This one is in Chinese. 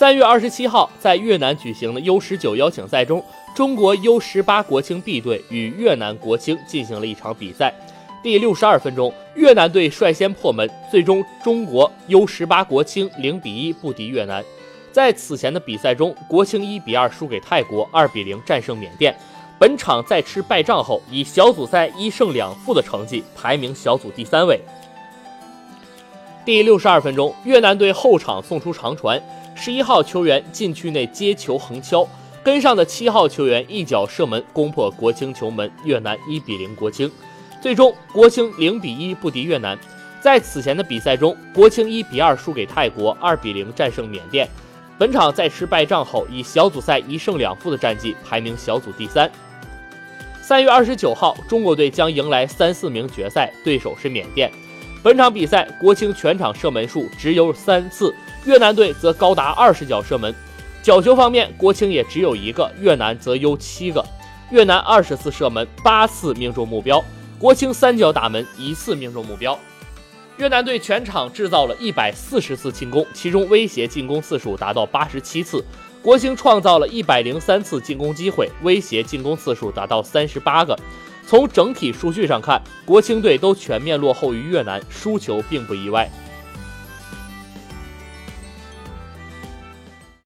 三月二十七号，在越南举行的 U 十九邀请赛中，中国 U 十八国青 B 队与越南国青进行了一场比赛。第六十二分钟，越南队率先破门，最终中国 U 十八国青零比一不敌越南。在此前的比赛中，国青一比二输给泰国，二比零战胜缅甸。本场在吃败仗后，以小组赛一胜两负的成绩排名小组第三位。第六十二分钟，越南队后场送出长传，十一号球员禁区内接球横敲，跟上的七号球员一脚射门攻破国青球门，越南一比零国青。最终，国青零比一不敌越南。在此前的比赛中，国青一比二输给泰国，二比零战胜缅甸。本场在吃败仗后，以小组赛一胜两负的战绩排名小组第三。三月二十九号，中国队将迎来三四名决赛，对手是缅甸。本场比赛，国青全场射门数只有三次，越南队则高达二十脚射门。角球方面，国青也只有一个，越南则有七个。越南二十次射门，八次命中目标。国青三脚打门，一次命中目标。越南队全场制造了一百四十次进攻，其中威胁进攻次数达到八十七次。国青创造了一百零三次进攻机会，威胁进攻次数达到三十八个。从整体数据上看，国青队都全面落后于越南，输球并不意外。